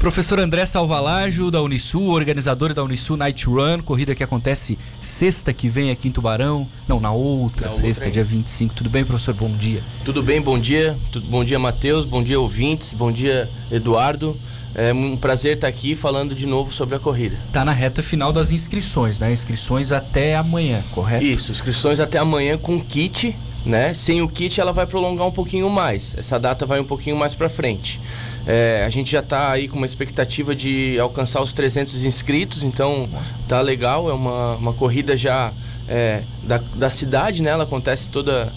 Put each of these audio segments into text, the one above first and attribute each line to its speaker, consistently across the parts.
Speaker 1: Professor André Salvalajo, da Unisul, organizador da Unisul Night Run, corrida que acontece sexta que vem aqui em Tubarão. Não, na outra
Speaker 2: Na
Speaker 1: sexta,
Speaker 2: outra,
Speaker 1: dia 25. Tudo bem, professor? Bom dia.
Speaker 2: Tudo bem, bom dia. Tudo, bom dia, Matheus. Bom dia, ouvintes. Bom dia, Eduardo. É um prazer estar aqui falando de novo sobre a corrida.
Speaker 1: Tá na reta final das inscrições, né? Inscrições até amanhã, correto?
Speaker 2: Isso, inscrições até amanhã com kit, né? Sem o kit ela vai prolongar um pouquinho mais. Essa data vai um pouquinho mais para frente. É, a gente já está aí com uma expectativa de alcançar os 300 inscritos, então tá legal. É uma, uma corrida já é, da, da cidade, né? Ela acontece toda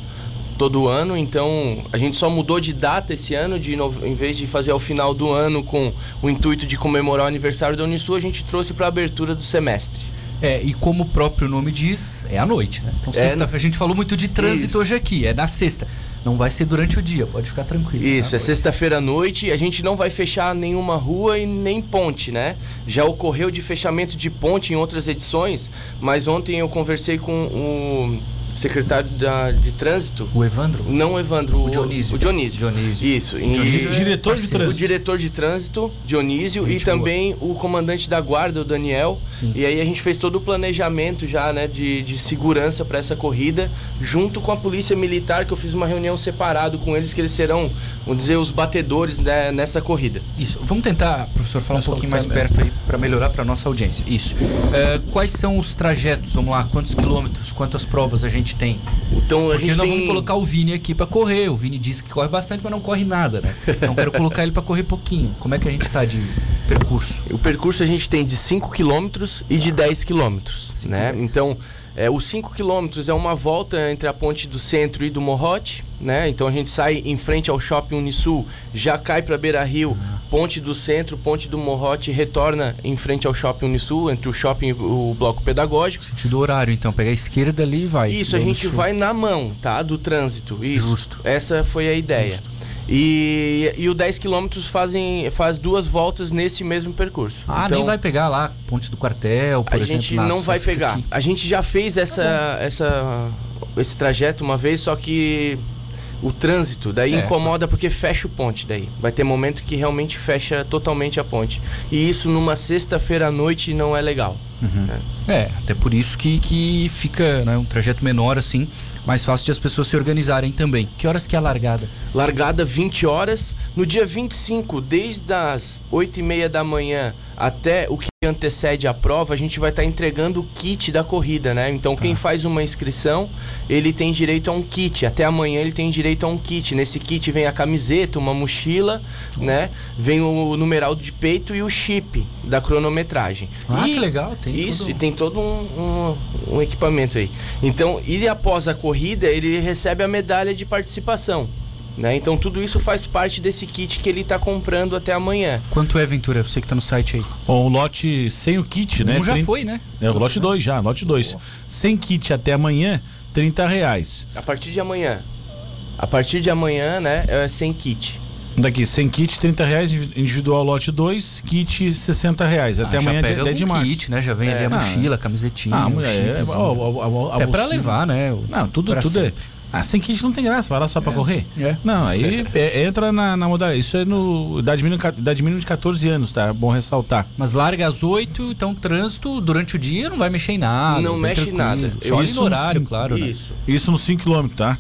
Speaker 2: todo ano, então a gente só mudou de data esse ano, de em vez de fazer ao final do ano com o intuito de comemorar o aniversário da Unisul, a gente trouxe para a abertura do semestre.
Speaker 1: É, e como o próprio nome diz, é à noite, né? Então,
Speaker 2: É,
Speaker 1: sexta, a gente falou muito de trânsito
Speaker 2: Isso.
Speaker 1: hoje aqui, é na sexta. Não vai ser durante o dia, pode ficar tranquilo.
Speaker 2: Isso,
Speaker 1: tá?
Speaker 2: é sexta-feira à noite. A gente não vai fechar nenhuma rua e nem ponte, né? Já ocorreu de fechamento de ponte em outras edições, mas ontem eu conversei com o secretário da, de trânsito.
Speaker 1: O Evandro?
Speaker 2: Não o Evandro,
Speaker 1: O Dionísio.
Speaker 2: O Dionísio.
Speaker 1: Dionísio.
Speaker 2: Isso. e-
Speaker 1: Dionísio é
Speaker 3: diretor de
Speaker 1: parceiro.
Speaker 2: o
Speaker 3: trânsito.
Speaker 2: diretor de trânsito, Dionísio, e também o comandante da guarda, o Daniel.
Speaker 1: Sim.
Speaker 2: E aí a gente fez todo o planejamento já, né, de, de segurança para essa corrida, junto com a polícia militar, que eu fiz uma reunião separado com eles, que eles serão, vamos dizer, os batedores né, nessa corrida.
Speaker 1: Isso. Vamos tentar, professor, falar
Speaker 3: Mais
Speaker 1: um pouquinho mais perto aí para melhorar para nossa audiência. Isso. É, quais são os trajetos? Vamos lá, quantos quilômetros, quantas provas a gente tem?
Speaker 2: Então a
Speaker 1: Porque
Speaker 2: gente
Speaker 1: nós
Speaker 2: tem...
Speaker 1: vamos colocar o Vini aqui para correr. O Vini disse que corre bastante, mas não corre nada, né? Então quero colocar ele para correr pouquinho. Como é que a gente tá de percurso?
Speaker 2: O percurso a gente tem de 5 km e de 10 km, né? Então, é, os 5 km é uma volta entre a ponte do centro e do Morrote, né? Então a gente sai em frente ao Shopping Unisul, já cai para Beira Rio, ponte do centro, ponte do Morrote, retorna em frente ao Shopping Unisul, entre o shopping e o bloco pedagógico.
Speaker 1: Sentido horário, então. Pega a esquerda ali e vai.
Speaker 2: Isso, a gente vai na mão, tá? Do trânsito. Isso.
Speaker 1: Justo.
Speaker 2: Essa foi a ideia.
Speaker 1: Justo.
Speaker 2: E, e o 10 km fazem faz duas voltas nesse mesmo percurso.
Speaker 1: Ah,
Speaker 2: Então,
Speaker 1: nem vai pegar lá, ponte do quartel, por
Speaker 2: a
Speaker 1: exemplo.
Speaker 2: gente
Speaker 1: nada,
Speaker 2: não vai pegar.
Speaker 1: aqui.
Speaker 2: A gente já fez essa, essa, esse trajeto uma vez, só que o trânsito daí
Speaker 1: É.
Speaker 2: incomoda porque fecha o ponte daí. Vai ter momento que realmente fecha totalmente a ponte. E isso numa sexta-feira à noite não é legal. né?
Speaker 1: É, até por isso que, que fica né, um trajeto menor assim, mais fácil de as pessoas se organizarem também. Que horas que é a largada?
Speaker 2: Largada 20 horas. No dia 25, desde as 8 e meia da manhã até o que antecede a prova, a gente vai estar entregando o kit da corrida, né? Então quem faz uma inscrição, ele tem direito a um kit. Até amanhã ele tem direito a um kit. Nesse kit vem a camiseta, uma mochila, né? Vem o numeral de peito e o chip da cronometragem.
Speaker 1: Ah,
Speaker 2: E-
Speaker 1: que legal, tem
Speaker 2: isso, e tem todo um, um- um equipamento aí. Então, e após a corrida, ele recebe a medalha de participação. Né? Então, tudo isso faz parte desse kit que ele está comprando até amanhã.
Speaker 1: Quanto é, Ventura? Você que tá no site aí.
Speaker 3: Bom, o lote sem o kit, né?
Speaker 1: Um já
Speaker 3: Trin-
Speaker 1: foi, né?
Speaker 3: É, o lote 2 já, lote 2. Sem kit até amanhã, 30 reais.
Speaker 2: A partir de amanhã. A partir de amanhã, né, é sem kit.
Speaker 3: Daqui, sem kit, 30 reais, individual lote 2, kit 60 reais. Até
Speaker 1: Ah,
Speaker 3: amanhã, dia 10 de março.
Speaker 1: kit, né? Já vem ali a
Speaker 3: Ah,
Speaker 1: mochila, a camisetinha,
Speaker 3: Ah, mulher, é,
Speaker 1: chipzinho.
Speaker 3: ó, ó, ó,
Speaker 1: Até pra levar, né? o-
Speaker 3: Não, tudo, tudo é. Ah, sem kit não tem graça, vai lá só pra correr?
Speaker 1: É.
Speaker 3: Não, aí é, entra na, na modalidade. Isso é no idade mínima, idade mínima de 14 anos, tá? É bom ressaltar.
Speaker 1: Mas larga às 8, então trânsito durante o dia não vai mexer em nada.
Speaker 2: Não mexe em nada.
Speaker 1: Só
Speaker 3: Isso
Speaker 1: no horário,
Speaker 3: sim,
Speaker 1: claro. né?
Speaker 2: Isso.
Speaker 3: Isso nos 5 km, tá?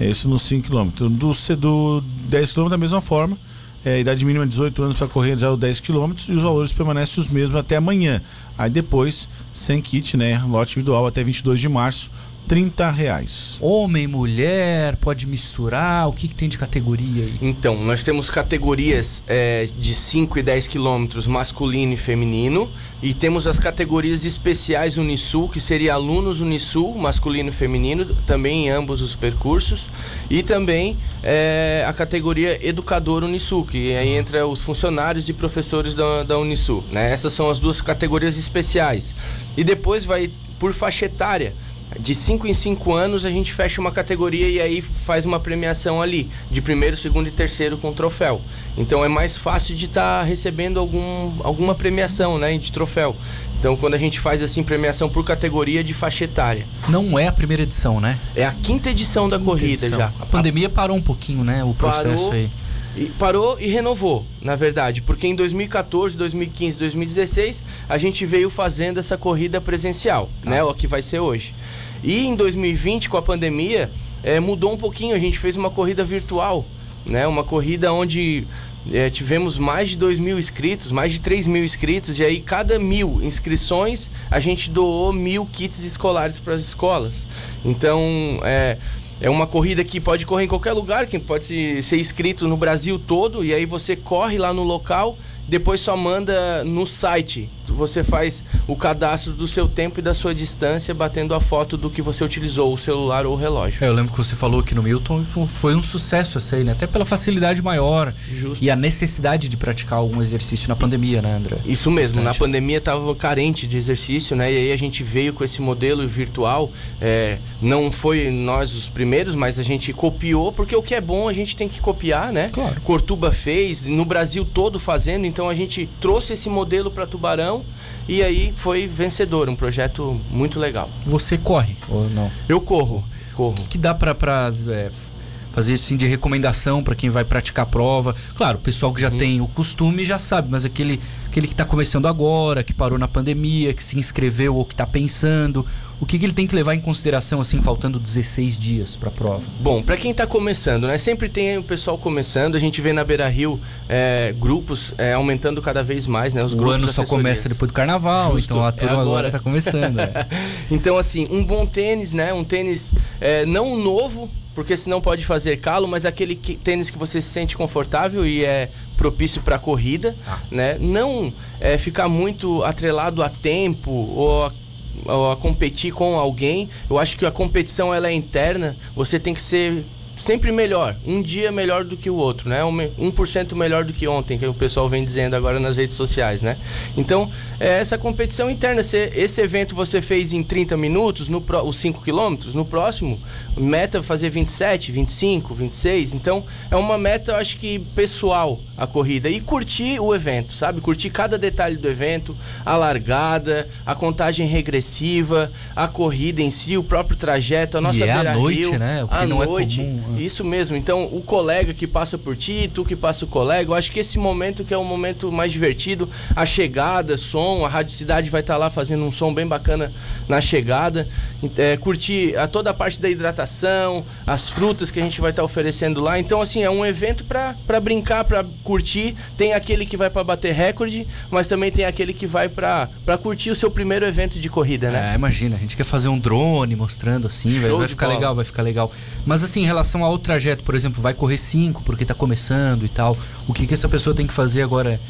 Speaker 3: É Isso nos 5 km. Do, C- do 10 km da mesma forma. É, idade mínima 18 anos para correr já os 10 km e os valores permanecem os mesmos até amanhã. Aí depois, sem kit, né? Lote individual até 22 de março, 30 reais.
Speaker 1: Homem, mulher, pode misturar. O que, que tem de categoria aí?
Speaker 2: Então, nós temos categorias é, de 5 e 10 quilômetros masculino e feminino. E temos as categorias especiais Unisul, que seria alunos Unisul, masculino e feminino, também em ambos os percursos. E também é, a categoria Educador Unisul, que aí entra os funcionários e professores da, da Unisul. Né? Essas são as duas categorias especiais. E depois vai por faixa etária. De 5 em 5 anos a gente fecha uma categoria e aí faz uma premiação ali, de primeiro, segundo e terceiro com troféu. Então é mais fácil de estar recebendo algum, alguma premiação né, de troféu. Então quando a gente faz assim premiação por categoria de faixa etária.
Speaker 1: Não é a primeira edição, né?
Speaker 2: É a quinta edição da
Speaker 1: Quinta
Speaker 2: corrida
Speaker 1: edição.
Speaker 2: já.
Speaker 1: A pandemia parou um pouquinho, né? O processo
Speaker 2: Parou.
Speaker 1: aí.
Speaker 2: E parou e renovou, na verdade, porque em 2014, 2015, 2016 a gente veio fazendo essa corrida presencial,
Speaker 1: Tá.
Speaker 2: né? O que vai ser hoje. E em 2020, com a pandemia, eh, mudou um pouquinho. A gente fez uma corrida virtual, né? Uma corrida onde eh, tivemos mais de 2 mil inscritos, mais de 3 mil inscritos, e aí cada mil inscrições a gente doou mil kits escolares para as escolas. Então, é, é uma corrida que pode correr em qualquer lugar, que pode se- ser inscrito no Brasil todo, e aí você corre lá no local, depois só manda no site. Você faz o cadastro do seu tempo e da sua distância, batendo a foto do que você utilizou, o celular ou o relógio.
Speaker 1: É, eu lembro que você falou que no Milton fo- foi um sucesso essa aí, né? Até pela facilidade maior
Speaker 2: Justo.
Speaker 1: e a necessidade de praticar algum exercício na pandemia, né, André?
Speaker 2: Isso mesmo, na
Speaker 1: Importante.
Speaker 2: pandemia estava carente de exercício, né? E aí a gente veio com esse modelo virtual. é, não foi nós os primeiros, mas a gente copiou, porque o que é bom a gente tem que copiar, né?
Speaker 1: Claro.
Speaker 2: Cortuba fez, no Brasil todo fazendo, então a gente trouxe esse modelo para Tubarão e aí foi vencedor, um projeto muito legal.
Speaker 1: Você corre ou não?
Speaker 2: Eu corro, corro.
Speaker 1: O que, que dá pra é, fazer assim de recomendação pra quem vai praticar a prova? Claro, o pessoal
Speaker 2: Uhum.
Speaker 1: que já tem o costume já sabe, mas aquele, aquele que tá começando agora, que parou na pandemia, que se inscreveu ou que tá pensando, o que, que ele tem que levar em consideração assim, faltando 16 dias pra prova?
Speaker 2: Bom, para quem tá começando, né? Sempre tem o pessoal começando. A gente vê na Beira Rio é, grupos é, aumentando cada vez mais, né? Os
Speaker 1: o ano só começa depois do carnaval,
Speaker 2: Justo,
Speaker 1: então a
Speaker 2: é
Speaker 1: turma agora.
Speaker 2: agora.
Speaker 1: tá começando. é.
Speaker 2: Então, assim, um bom tênis, né? Um tênis é, não novo, porque senão pode fazer calo, mas aquele que- tênis que você se sente confortável e é propício para corrida,
Speaker 1: Tá.
Speaker 2: né? Não é, ficar muito atrelado a tempo ou a, ou a competir com alguém. Eu acho que a competição ela é interna. Você tem que ser sempre melhor, um dia melhor do que o outro, né? Um me- 1% melhor do que ontem, que o pessoal vem dizendo agora nas redes sociais, né? Então, é essa competição interna, se esse evento você fez em 30 minutos, no pró- os 5 quilômetros, no próximo, meta é fazer 27, 25, 26, então é uma meta, eu acho que pessoal, a corrida, e curtir o evento, sabe? Curtir cada detalhe do evento, a largada, a contagem regressiva, a corrida em si, o próprio trajeto, a nossa
Speaker 1: é à noite,
Speaker 2: Rio,
Speaker 1: né? O que não é
Speaker 2: noite,
Speaker 1: comum, né?
Speaker 2: Isso mesmo. Então, o colega que passa por ti, tu que passa o colega, eu acho que esse momento que é o momento mais divertido, a chegada, som, a Rádio Cidade vai estar lá fazendo um som bem bacana na chegada. É, curtir a toda a parte da hidratação, as frutas que a gente vai estar oferecendo lá. Então, assim, é um evento para brincar, para curtir. Tem aquele que vai para bater recorde, mas também tem aquele que vai para curtir o seu primeiro evento de corrida, né?
Speaker 1: É, imagina, a gente quer fazer um drone mostrando assim, vai, vai ficar
Speaker 2: bola.
Speaker 1: legal, vai ficar legal. Mas assim, em relação ao trajeto, por exemplo, vai correr 5 porque tá começando e tal. O que, que essa pessoa tem que fazer agora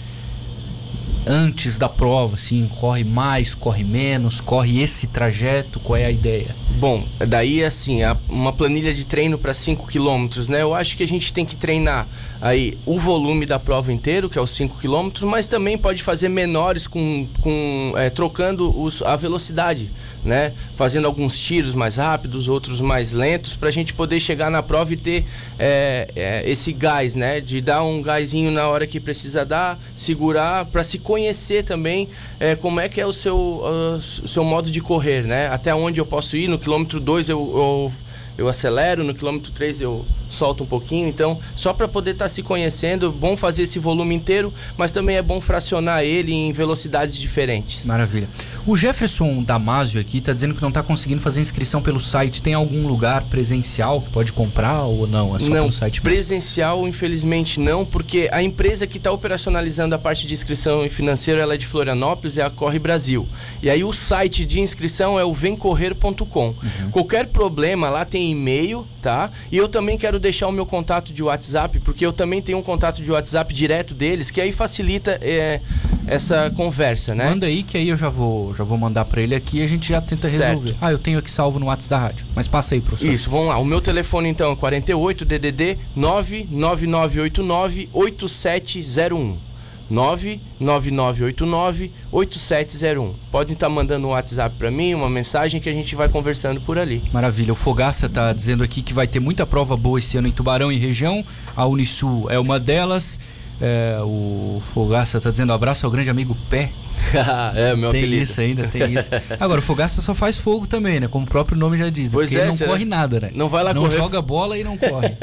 Speaker 1: antes da prova, assim, corre mais, corre menos, corre esse trajeto, qual é a ideia?
Speaker 2: Bom, daí assim, uma planilha de treino para 5 km, né? Eu acho que a gente tem que treinar aí o volume da prova inteiro, que é os 5 km, mas também pode fazer menores com, com é, trocando os, a velocidade, né? Fazendo alguns tiros mais rápidos, outros mais lentos, para a gente poder chegar na prova e ter é, é, esse gás, né? De dar um gásinho na hora que precisa dar, segurar, para se conhecer também é, como é que é o seu, o seu modo de correr, né? Até onde eu posso ir. No quilômetro 2 eu, eu, eu acelero, no quilômetro 3 eu solto um pouquinho. Então, só para poder estar se conhecendo, bom fazer esse volume inteiro, mas também é bom fracionar ele em velocidades diferentes.
Speaker 1: Maravilha. O Jefferson Damasio aqui tá dizendo que não tá conseguindo fazer inscrição pelo site. Tem algum lugar presencial que pode comprar ou não? É só
Speaker 2: não,
Speaker 1: pelo site
Speaker 2: presencial, infelizmente não, porque a empresa que está operacionalizando a parte de inscrição e financeiro ela é de Florianópolis, é a Corre Brasil. E aí o site de inscrição é o vemcorrer.com.
Speaker 1: Uhum.
Speaker 2: Qualquer problema lá tem e-mail, tá? E eu também quero deixar o meu contato de WhatsApp, porque eu também tenho um contato de WhatsApp direto deles, que aí facilita é, essa conversa, né?
Speaker 1: Manda aí que aí eu já vou, já vou mandar pra ele aqui e a gente já tenta
Speaker 2: Certo.
Speaker 1: resolver. Ah, eu tenho aqui salvo no WhatsApp da rádio. Mas passa aí, professor.
Speaker 2: Isso, vamos lá. O meu telefone então é 48 DDD 99989 8701. 99989 8701. Podem estar mandando um WhatsApp para mim, uma mensagem que a gente vai conversando por ali.
Speaker 1: Maravilha. O Fogaça tá dizendo aqui que vai ter muita prova boa esse ano em Tubarão e região. A Unisul é uma delas. É, o Fogaça tá dizendo abraço ao grande amigo Pé.
Speaker 2: é, meu
Speaker 1: tem
Speaker 2: apelido.
Speaker 1: isso ainda, tem isso. Agora, o Fogaça só faz fogo também, né? Como o próprio nome já diz. né?
Speaker 2: Pois
Speaker 1: Porque
Speaker 2: é,
Speaker 1: ele não corre nada, né?
Speaker 2: Não vai lá
Speaker 1: Não
Speaker 2: correr.
Speaker 1: joga bola e não corre.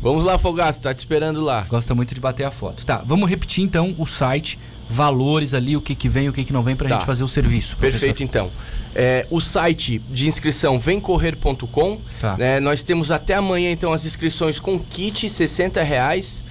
Speaker 2: Vamos lá, Fogaço, tá te esperando lá.
Speaker 1: Gosta muito de bater a foto. Tá, vamos repetir então o site, valores ali, o que que vem, o que que não vem pra
Speaker 2: Tá.
Speaker 1: gente fazer o serviço.
Speaker 2: Perfeito, então. É, o site de inscrição vemcorrer.com.
Speaker 1: Tá.
Speaker 2: né, nós temos até amanhã, então, as inscrições com kit, 60 reais.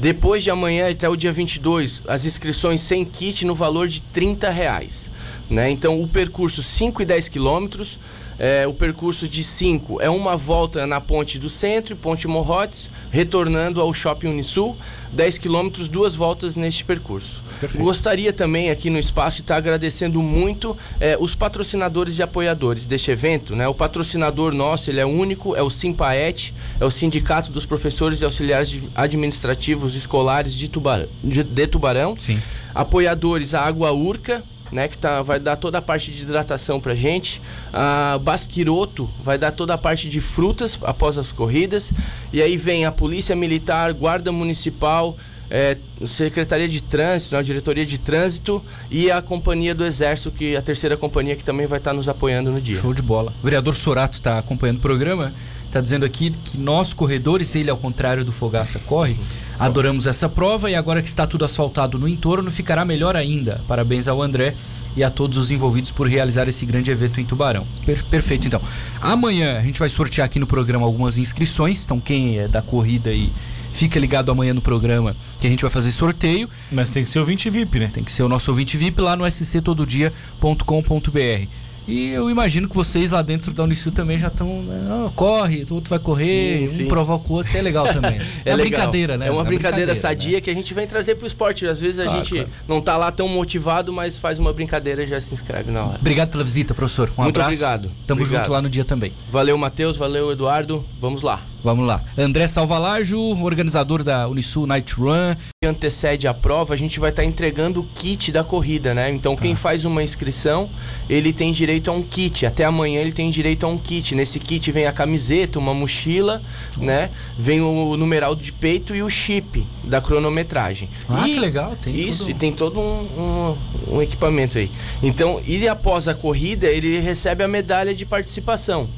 Speaker 2: Depois de amanhã, até o dia 22, as inscrições sem kit no valor de 30 reais. Né? Então, o percurso 5 e 10 quilômetros. É, o percurso de 5 é uma volta na ponte do centro, ponte Morrotes, retornando ao Shopping Unisul. 10 quilômetros, duas voltas neste percurso.
Speaker 1: Perfeito.
Speaker 2: Gostaria também aqui no espaço estar agradecendo muito eh, os patrocinadores e apoiadores deste evento. Né? O patrocinador nosso, ele é único, é o Simpaet, é o Sindicato dos Professores e Auxiliares Administrativos Escolares de Tubarão. De, de Tubarão.
Speaker 1: Sim.
Speaker 2: Apoiadores, a Água Urca, né, que tá, vai dar toda a parte de hidratação pra gente. A Basquiroto vai dar toda a parte de frutas após as corridas. E aí vem a Polícia Militar, Guarda Municipal, é, Secretaria de Trânsito, né, a Diretoria de Trânsito e a Companhia do Exército, que a terceira companhia que também vai estar nos apoiando no dia.
Speaker 1: Show de bola. O vereador Sorato está acompanhando o programa, está dizendo aqui que nós, corredores, ele ao contrário do Fogaça corre, adoramos essa prova e agora que está tudo asfaltado no entorno, ficará melhor ainda. Parabéns ao André e a todos os envolvidos por realizar esse grande evento em Tubarão. Per- perfeito, então. Amanhã a gente vai sortear aqui no programa algumas inscrições, então quem é da corrida aí, fica ligado amanhã no programa que a gente vai fazer sorteio.
Speaker 3: Mas tem que ser o 20 VIP, né?
Speaker 1: Tem que ser o nosso ouvinte VIP lá no sctododia.com.br. E eu imagino que vocês lá dentro da Unisul também já estão. Né? "Ah, corre, o outro vai correr,
Speaker 2: Sim,
Speaker 1: um
Speaker 2: sim.
Speaker 1: provoca o outro, isso é legal também. né?
Speaker 2: É,
Speaker 1: uma
Speaker 2: legal.
Speaker 1: brincadeira, né?
Speaker 2: É uma brincadeira,
Speaker 1: né?
Speaker 2: sadia que a gente vem trazer pro esporte. Às vezes a
Speaker 1: Claro,
Speaker 2: gente
Speaker 1: claro.
Speaker 2: não tá lá tão motivado, mas faz uma brincadeira e já se inscreve na hora.
Speaker 1: Obrigado pela visita, professor. Um
Speaker 2: Muito
Speaker 1: abraço.
Speaker 2: obrigado.
Speaker 1: Tamo
Speaker 2: Obrigado.
Speaker 1: junto lá no dia também.
Speaker 2: Valeu, Matheus. Valeu, Eduardo. Vamos lá.
Speaker 1: Vamos lá. André Salvalajo, organizador da Unisul Night Run.
Speaker 2: que antecede a prova, a gente vai estar entregando o kit da corrida, né? Então quem faz uma inscrição, ele tem direito a um kit. Até amanhã ele tem direito a um kit. Nesse kit vem a camiseta, uma mochila, né? Vem o numeral de peito e o chip da cronometragem.
Speaker 1: Ah,
Speaker 2: E-
Speaker 1: que legal. Tem
Speaker 2: isso,
Speaker 1: tudo.
Speaker 2: e tem todo um, um- um equipamento aí. Então, e após a corrida, ele recebe a medalha de participação.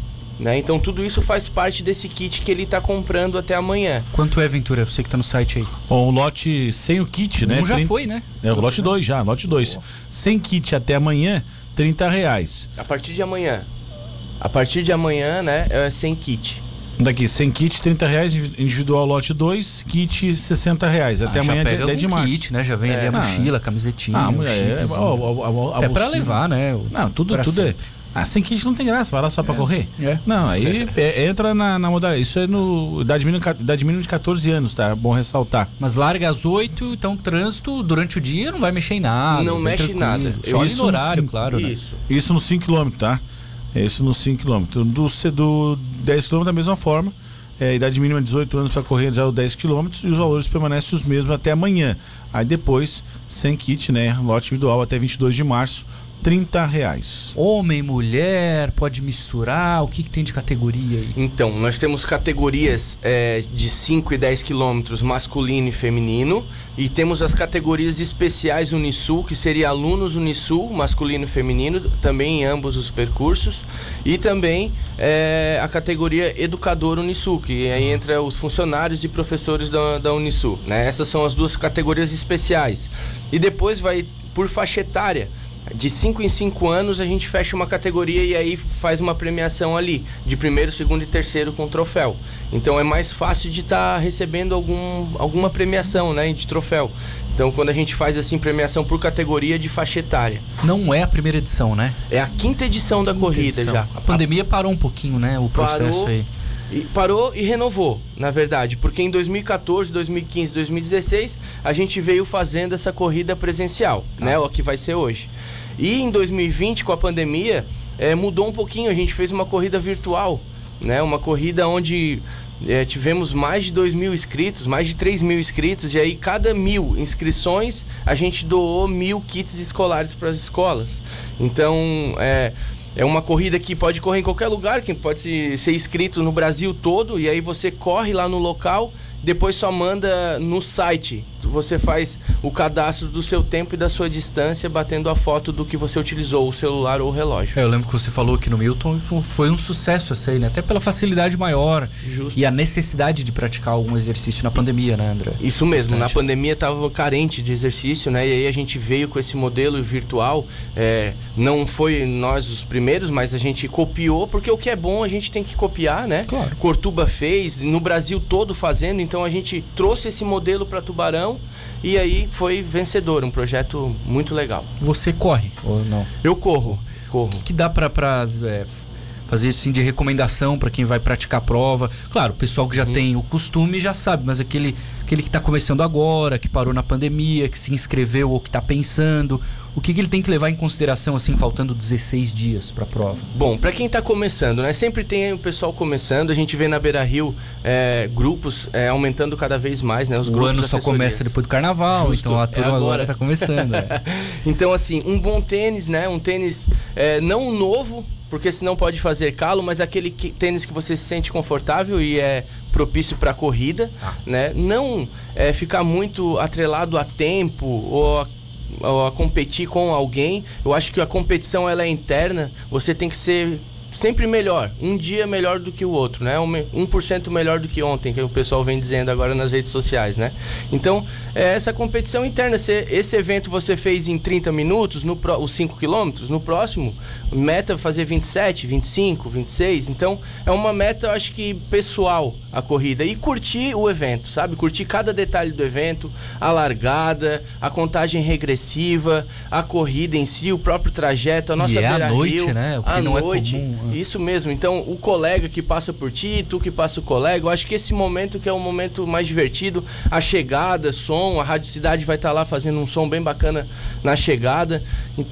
Speaker 2: Né? Então tudo isso faz parte desse kit que ele está comprando até amanhã.
Speaker 1: Quanto é, Ventura? Você que tá no site aí.
Speaker 3: O lote sem o kit, né?
Speaker 1: um já
Speaker 3: 30
Speaker 1: foi, né?
Speaker 3: É, o lote 2 já, lote 2. Sem kit até amanhã, 30 reais.
Speaker 2: A partir de amanhã. A partir de amanhã, né, é sem kit.
Speaker 3: Daqui, sem kit, 30 reais, individual lote 2, kit 60 reais. Até
Speaker 1: Ah,
Speaker 3: amanhã,
Speaker 1: pega
Speaker 3: dia 10 de março.
Speaker 1: kit, né? Já vem
Speaker 2: É.
Speaker 1: ali a
Speaker 3: Ah,
Speaker 1: mochila, a camisetinha,
Speaker 3: Ah,
Speaker 1: o
Speaker 3: mulher, é, ó, ó, ó, a
Speaker 1: Até pra levar, né? o-
Speaker 3: Não, tudo, tudo é. Ah, sem kit não tem graça, vai lá só pra correr?
Speaker 1: É.
Speaker 3: Não, aí é, entra na, na modalidade. Isso é no idade mínima, idade mínima de 14 anos, tá? Bom ressaltar.
Speaker 1: Mas larga às 8, então trânsito durante o dia não vai mexer em nada.
Speaker 2: Não mexe em nada.
Speaker 1: Só
Speaker 3: Isso
Speaker 1: no horário,
Speaker 3: sim,
Speaker 1: claro. né?
Speaker 2: Isso.
Speaker 3: Isso nos 5 km, tá? Isso nos 5 km. Do, C- do 10 km da mesma forma. É, idade mínima 18 anos para correr já os 10 km e os valores permanecem os mesmos até amanhã. Aí depois, sem kit, né? Lote individual até 22 de março, 30 reais.
Speaker 1: Homem, mulher, pode misturar. O que, que tem de categoria aí?
Speaker 2: Então, nós temos categorias é, de 5 e 10 quilômetros masculino e feminino. E temos as categorias especiais Unisul, que seria alunos Unisul, masculino e feminino, também em ambos os percursos. E também é, a categoria Educador Unisul, que aí entra os funcionários e professores da, da Unisul. Né? Essas são as duas categorias especiais. E depois vai por faixa etária. De 5 em 5 anos a gente fecha uma categoria e aí faz uma premiação ali, de primeiro, segundo e terceiro com troféu. Então é mais fácil de estar recebendo algum, alguma premiação, né, de troféu. Então quando a gente faz assim premiação por categoria de faixa etária.
Speaker 1: Não é a primeira edição, né?
Speaker 2: É a quinta edição da
Speaker 1: Quinta
Speaker 2: corrida
Speaker 1: edição.
Speaker 2: já.
Speaker 1: A pandemia parou um pouquinho, né? O processo
Speaker 2: Parou.
Speaker 1: aí.
Speaker 2: E parou e renovou, na verdade, porque em 2014, 2015, 2016 a gente veio fazendo essa corrida presencial, né, o que vai ser hoje. E em 2020, com a pandemia, eh, mudou um pouquinho, a gente fez uma corrida virtual, né, uma corrida onde eh, tivemos mais de 2 mil inscritos, mais de 3 mil inscritos, e aí cada mil inscrições a gente doou mil kits escolares para as escolas. Então, é, é uma corrida que pode correr em qualquer lugar, que pode se- ser inscrito no Brasil todo, e aí você corre lá no local, depois só manda no site você faz o cadastro do seu tempo e da sua distância, batendo a foto do que você utilizou, o celular ou o relógio.
Speaker 1: É, eu lembro que você falou aqui no Milton, foi um sucesso essa aí, né? Até pela facilidade maior Justo. e a necessidade de praticar algum exercício na pandemia, né, André?
Speaker 2: Isso mesmo, Importante. na pandemia estava carente de exercício, né? E aí a gente veio com esse modelo virtual. É, não foi nós os primeiros, mas a gente copiou, porque o que é bom a gente tem que copiar, né?
Speaker 1: Claro.
Speaker 2: Cortuba fez, no Brasil todo fazendo, então a gente trouxe esse modelo para Tubarão e aí foi vencedor, um projeto muito legal.
Speaker 1: Você corre ou não?
Speaker 2: Eu corro, corro. O
Speaker 1: que, que dá para é, fazer assim de recomendação para quem vai praticar a prova? Claro, o pessoal que já uhum. tem o costume já sabe, mas aquele, aquele que está começando agora, que parou na pandemia, que se inscreveu ou que está pensando, o que, que, ele tem que levar em consideração, assim, faltando 16 dias para a prova?
Speaker 2: Bom, para quem está começando, né? Sempre tem o pessoal começando, a gente vê na Beira Rio é, grupos é, aumentando cada vez mais, né?
Speaker 1: Os o ano só começa depois do carnaval, Justo, então a turma é agora está começando. É.
Speaker 2: então, assim, um bom tênis, né? Um tênis é, não novo, porque senão pode fazer calo, mas aquele que, tênis que você se sente confortável e é propício para corrida, ah. né? Não é, ficar muito atrelado a tempo ou a a competir com alguém. Eu acho que a competição ela é interna. Você tem que ser sempre melhor, um dia melhor do que o outro, né? 1% melhor do que ontem, que o pessoal vem dizendo agora nas redes sociais, né? Então, é essa competição interna, se esse evento você fez em 30 minutos, no pro, os 5 quilômetros, no próximo, meta fazer 27, 25, 26. Então, é uma meta, eu acho que pessoal a corrida e curtir o evento, sabe? Curtir cada detalhe do evento, a largada, a contagem regressiva, a corrida em si, o próprio trajeto, a nossa
Speaker 1: e
Speaker 2: é
Speaker 1: a noite, Rio, né?
Speaker 2: O que não noite, é comum Uhum. Isso mesmo. Então, o colega que passa por ti, tu que passa o colega, eu acho que esse momento que é o momento mais divertido, a chegada, som, a Rádio Cidade vai estar tá lá fazendo um som bem bacana na chegada.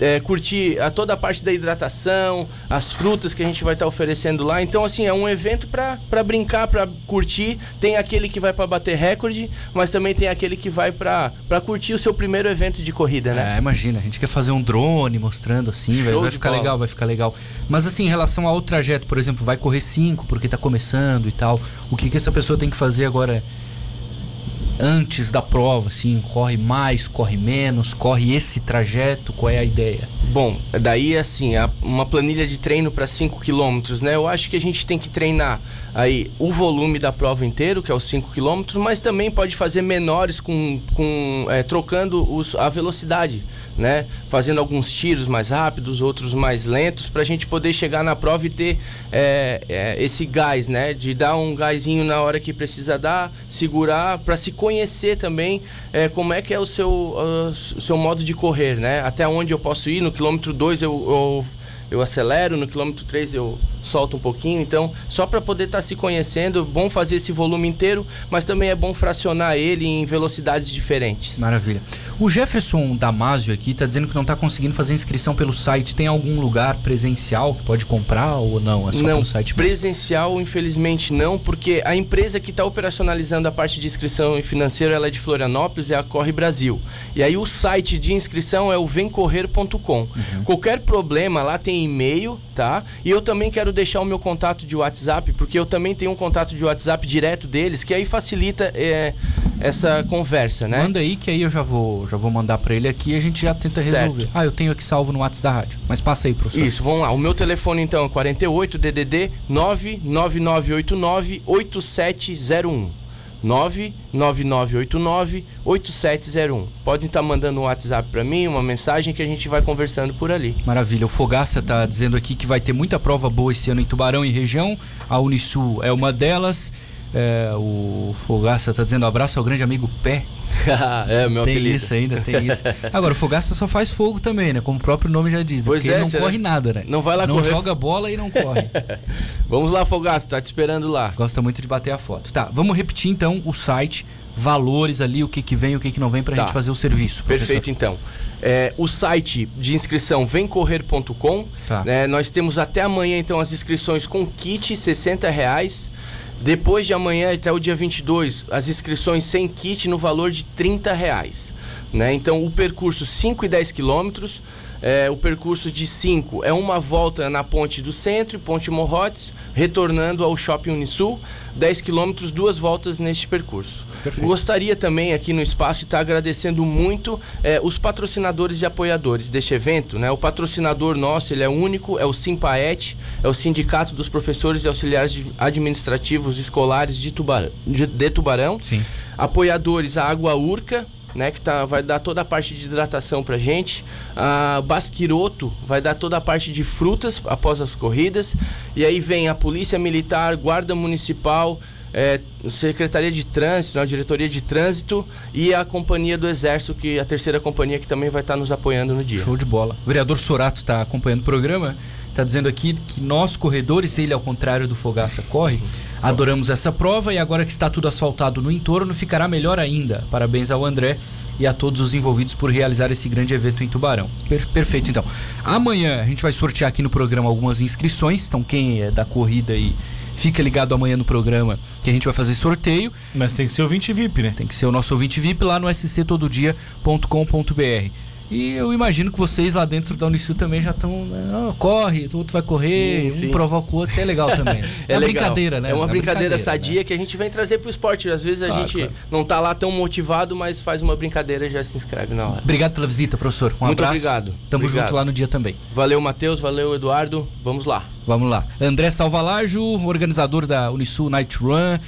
Speaker 2: É, curtir a toda a parte da hidratação, as frutas que a gente vai estar tá oferecendo lá. Então, assim, é um evento para brincar, para curtir. Tem aquele que vai para bater recorde, mas também tem aquele que vai para curtir o seu primeiro evento de corrida, né?
Speaker 1: É, imagina, a gente quer fazer um drone mostrando assim, vai, vai ficar bola. legal, vai ficar legal. Mas assim, em relação relação ao trajeto, por exemplo, vai correr 5 porque está começando e tal, o que, que essa pessoa tem que fazer agora antes da prova, assim, corre mais, corre menos, corre esse trajeto, qual é a ideia?
Speaker 2: Bom, daí assim, uma planilha de treino para 5 quilômetros, né? Eu acho que a gente tem que treinar aí o volume da prova inteiro, que é os 5 quilômetros, mas também pode fazer menores com, com é, trocando os, a velocidade né? Fazendo alguns tiros mais rápidos, outros mais lentos, para a gente poder chegar na prova e ter é, é, esse gás, né? De dar um gásinho na hora que precisa dar, segurar, para se conhecer também é, como é que é o seu, seu modo de correr, né? Até onde eu posso ir. No quilômetro 2 eu, eu eu acelero, no quilômetro 3 eu solto um pouquinho. Então, só para poder estar tá se conhecendo, bom fazer esse volume inteiro, mas também é bom fracionar ele em velocidades diferentes.
Speaker 1: Maravilha. O Jefferson Damasio aqui está dizendo que não está conseguindo fazer inscrição pelo site. Tem algum lugar presencial que pode comprar ou não? É só
Speaker 2: não,
Speaker 1: pelo site
Speaker 2: mesmo? Presencial, infelizmente, não, porque a empresa que está operacionalizando a parte de inscrição e financeiro ela é de Florianópolis, é a Corre Brasil. E aí o site de inscrição é o vemcorrer.com. Uhum. Qualquer problema lá tem e-mail, tá? E eu também quero deixar o meu contato de WhatsApp, porque eu também tenho um contato de WhatsApp direto deles, que aí facilita é, essa conversa, né?
Speaker 1: Manda aí que aí eu já vou, já vou mandar para ele aqui e a gente já tenta certo. resolver. Ah, eu tenho aqui salvo no WhatsApp da rádio. Mas passa aí, professor.
Speaker 2: Isso, vamos lá. O meu telefone então é 48 DDD 99989 8701. 99989-8701. Podem estar mandando um WhatsApp para mim, uma mensagem que a gente vai conversando por ali.
Speaker 1: Maravilha. O Fogaça está dizendo aqui que vai ter muita prova boa esse ano em Tubarão e região. A Unisul é uma delas. É, o Fogaça está dizendo abraço ao grande amigo Pé.
Speaker 2: é, meu
Speaker 1: Tem
Speaker 2: apelido.
Speaker 1: isso ainda, tem isso. Agora, o Fogaça só faz fogo também, né? Como o próprio nome já diz. Né?
Speaker 2: Pois
Speaker 1: Porque
Speaker 2: é,
Speaker 1: ele não corre nada, né?
Speaker 2: Não vai lá
Speaker 1: não
Speaker 2: correr.
Speaker 1: joga bola e não corre.
Speaker 2: vamos lá, Fogaça, tá te esperando lá.
Speaker 1: Gosta muito de bater a foto. Tá, vamos repetir então o site, valores ali, o que que vem, o que que não vem pra tá. gente fazer o serviço.
Speaker 2: Professor. Perfeito, então. É, o site de inscrição vemcorrer.com. Tá. Né? Nós temos até amanhã, então, as inscrições com kit, 60 reais. Depois de amanhã até o dia 22, as inscrições sem kit no valor de 30 reais. Né? Então, o percurso 5 e 10 quilômetros É, o percurso de 5 é uma volta na ponte do centro, ponte Morrotes, retornando ao Shopping Unisul. 10 quilômetros, duas voltas neste percurso. Perfeito. Gostaria também aqui no espaço estar agradecendo muito é, os patrocinadores e apoiadores deste evento. Né? O patrocinador nosso ele é único, é o Simpaet, é o Sindicato dos Professores e Auxiliares Administrativos Escolares de Tubarão. De, de Tubarão.
Speaker 1: Sim.
Speaker 2: Apoiadores a Água Urca, né, que tá, vai dar toda a parte de hidratação pra gente. A Basquiroto vai dar toda a parte de frutas após as corridas. E aí vem a Polícia Militar, Guarda Municipal, é, Secretaria de Trânsito, né, a Diretoria de Trânsito e a Companhia do Exército, que a terceira companhia que também vai estar tá nos apoiando no dia.
Speaker 1: Show de bola. O vereador Sorato está acompanhando o programa. Está dizendo aqui que nós, corredores, ele ao contrário do Fogaça corre, adoramos essa prova e agora que está tudo asfaltado no entorno, ficará melhor ainda. Parabéns ao André e a todos os envolvidos por realizar esse grande evento em Tubarão. Per perfeito, então. Amanhã a gente vai sortear aqui no programa algumas inscrições, então quem é da corrida e fica ligado amanhã no programa que a gente vai fazer sorteio.
Speaker 3: Mas tem que ser o 20 VIP, né?
Speaker 1: Tem que ser o nosso ouvinte VIP lá no sctododia.com.br. E eu imagino que vocês lá dentro da Unisul também já estão. Né? Oh, corre, o outro vai correr, sim, um sim. provoca o outro, isso é legal também.
Speaker 2: é, é uma brincadeira, né? É uma é brincadeira, brincadeira, sadia né? que a gente vem trazer pro esporte. Às vezes a claro, gente claro. não tá lá tão motivado, mas faz uma brincadeira e já se inscreve na hora.
Speaker 1: Obrigado pela visita, professor. Um
Speaker 2: Muito
Speaker 1: abraço.
Speaker 2: obrigado.
Speaker 1: Tamo
Speaker 2: obrigado.
Speaker 1: junto lá no dia também.
Speaker 2: Valeu, Matheus. Valeu, Eduardo. Vamos lá.
Speaker 1: Vamos lá. André Salvalajo, organizador da Unisul Night Run.